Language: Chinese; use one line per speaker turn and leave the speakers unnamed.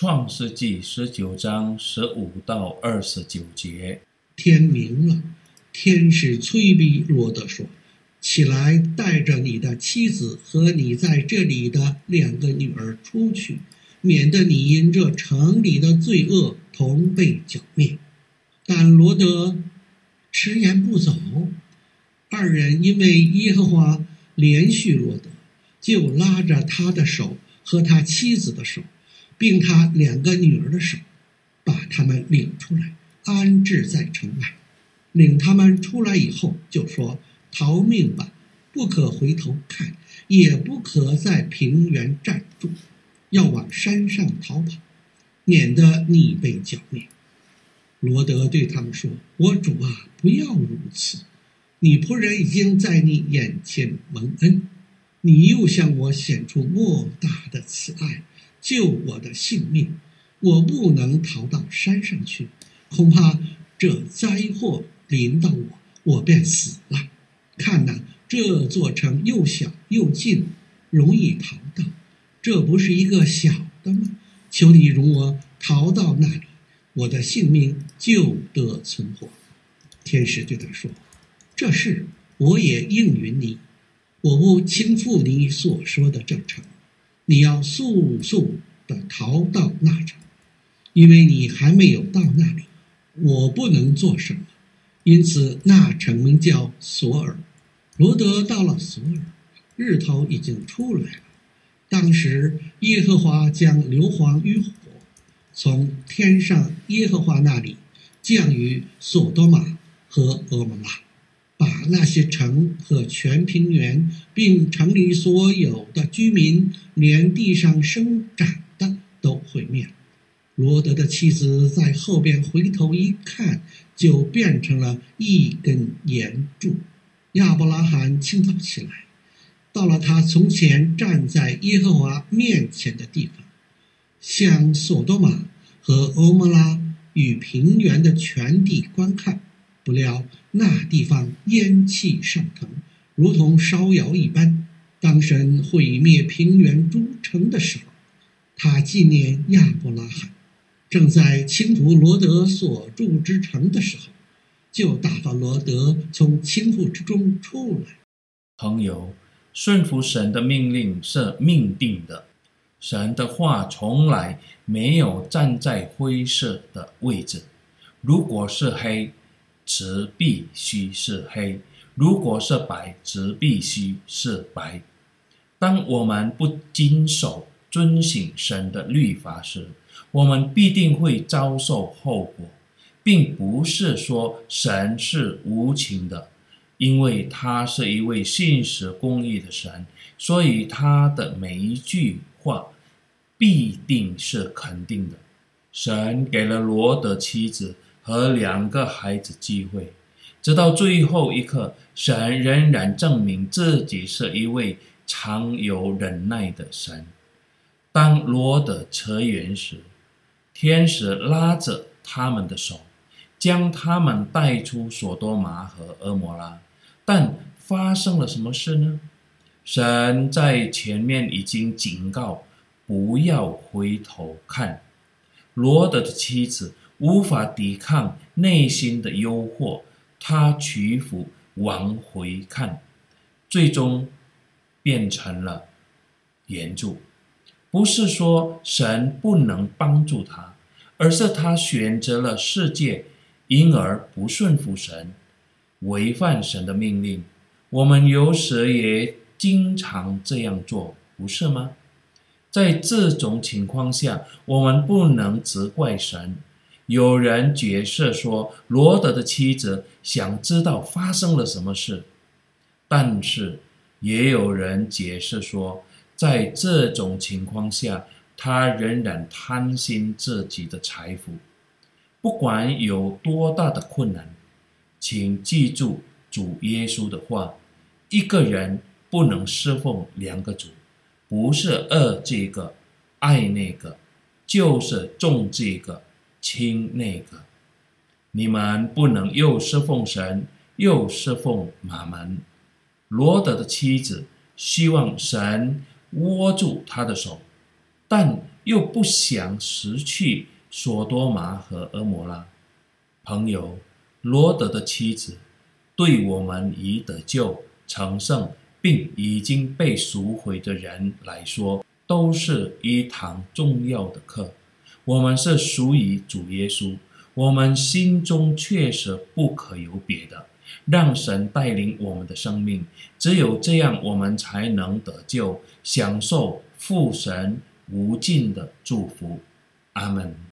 创世纪十九章十五到二十九节。
天明了，天使催逼罗德说：“起来，带着你的妻子和你在这里的两个女儿出去，免得你因这城里的罪恶同被剿灭。”但罗德迟延不走。二人因为耶和华怜恤罗德，就拉着他的手和他妻子的手。并他两个女儿的手，把他们领出来，安置在城外。领他们出来以后，就说：“逃命吧，不可回头看，也不可在平原站住，要往山上逃跑，免得你被剿灭。”罗德对他们说：“我主啊，不要如此！你仆人已经在你眼前蒙恩，你又向我显出莫大的慈爱。”救我的性命，我不能逃到山上去，恐怕这灾祸临到我，我便死了。看哪，这座城又小又近，容易逃到，这不是一个小的吗？求你容我逃到那里，我的性命就得存活。天使对他说：“这事我也应允你，我不倾覆你所说的这城。”你要速速地逃到那城，因为你还没有到那里，我不能做什么。因此，那城名叫索尔。罗德到了索尔，日头已经出来了。当时，耶和华将硫磺与火从天上耶和华那里降于索多玛和蛾摩拉。那些城和全平原，并城里所有的居民，连地上生长的都毁灭。罗德的妻子在后边回头一看，就变成了一根岩柱。亚伯拉罕清早起来，到了他从前站在耶和华面前的地方，向索多玛和蛾摩拉与平原的全地观看。不料那地方烟气上腾，如同烧窑一般。当神毁灭平原诸城的时候，他纪念亚伯拉罕，正在倾覆罗德所住之城的时候，就打发罗德从倾覆之中出来。
朋友，顺服神的命令是命定的，神的话从来没有站在灰色的位置。如果是黑，则必须是黑，如果是白，则必须是白。当我们不谨守、遵行神的律法时，我们必定会遭受后果，并不是说神是无情的，因为他是一位信实公义的神，所以他的每一句话必定是肯定的。神给了罗得妻子和两个孩子机会，直到最后一刻，神仍然证明自己是一位常有忍耐的神。当罗得迟延时，天使拉着他们的手，将他们带出索多玛和蛾摩拉。但发生了什么事呢？神在前面已经警告，不要回头看。罗德的妻子。无法抵抗内心的诱惑，他屈服往回看，最终变成了盐柱。不是说神不能帮助他，而是他选择了世界，因而不顺服神，违反神的命令。我们有时也经常这样做，不是吗？在这种情况下，我们不能责怪神。有人解释说，罗德的妻子想知道发生了什么事，但是也有人解释说，在这种情况下，他仍然贪心自己的财富。不管有多大的困难，请记住主耶稣的话：一个人不能侍奉两个主，不是爱这个爱那个，就是重这个。亲那个，你们不能又侍奉神，又侍奉玛门。罗德的妻子希望神握住他的手，但又不想失去索多玛和蛾摩拉。朋友，罗德的妻子，对我们已得救、成圣，并已经被赎回的人来说，都是一堂重要的课。我们是属于主耶稣，我们心中确实不可有别的，让神带领我们的生命。只有这样，我们才能得救，享受父神无尽的祝福。阿门。